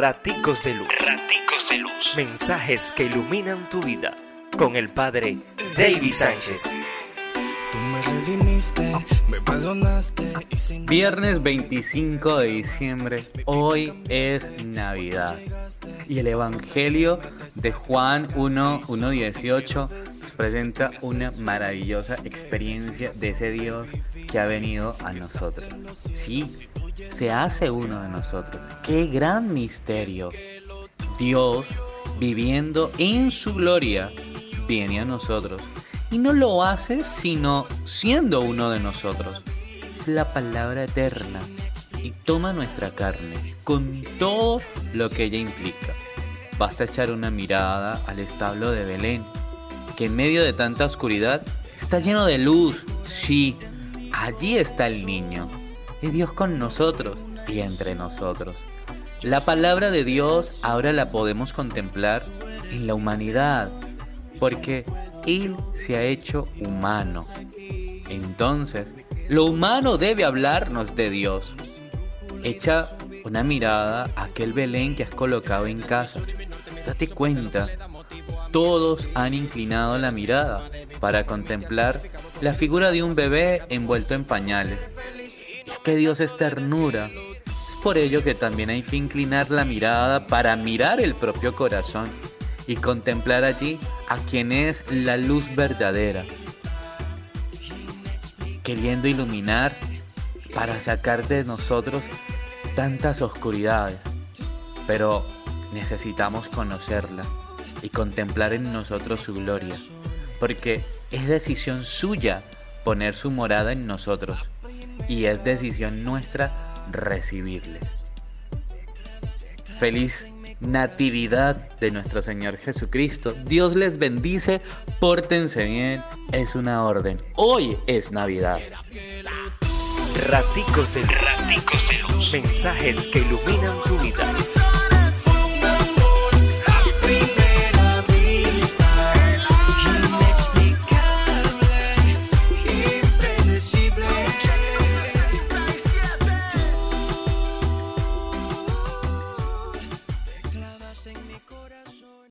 Raticos de Luz. Raticos de Luz. Mensajes que iluminan tu vida. Con el Padre David Sánchez. Viernes 25 de diciembre, hoy es Navidad. Y el Evangelio de Juan 1, 1, 18 nos presenta una maravillosa experiencia de ese Dios que ha venido a nosotros. Sí, se hace uno de nosotros. ¡Qué gran misterio! Dios, viviendo en su gloria, viene a nosotros. Y no lo hace sino siendo uno de nosotros. Es la palabra eterna y toma nuestra carne con todo lo que ella implica. Basta echar una mirada al establo de Belén, que en medio de tanta oscuridad está lleno de luz. Sí, allí está el niño es Dios con nosotros y entre nosotros. La palabra de Dios ahora la podemos contemplar en la humanidad, porque Él se ha hecho humano. Entonces, lo humano debe hablarnos de Dios. Echa una mirada a aquel Belén que has colocado en casa. Date cuenta, todos han inclinado la mirada para contemplar la figura de un bebé envuelto en pañales que Dios es ternura. Es por ello que también hay que inclinar la mirada para mirar el propio corazón y contemplar allí a quien es la luz verdadera, queriendo iluminar para sacar de nosotros tantas oscuridades. Pero necesitamos conocerla y contemplar en nosotros su gloria, porque es decisión suya poner su morada en nosotros y es decisión nuestra recibirle. Feliz Natividad de nuestro Señor Jesucristo. Dios les bendice, pórtense bien, es una orden. Hoy es Navidad. Raticos de Raticos. Mensajes que iluminan tu vida.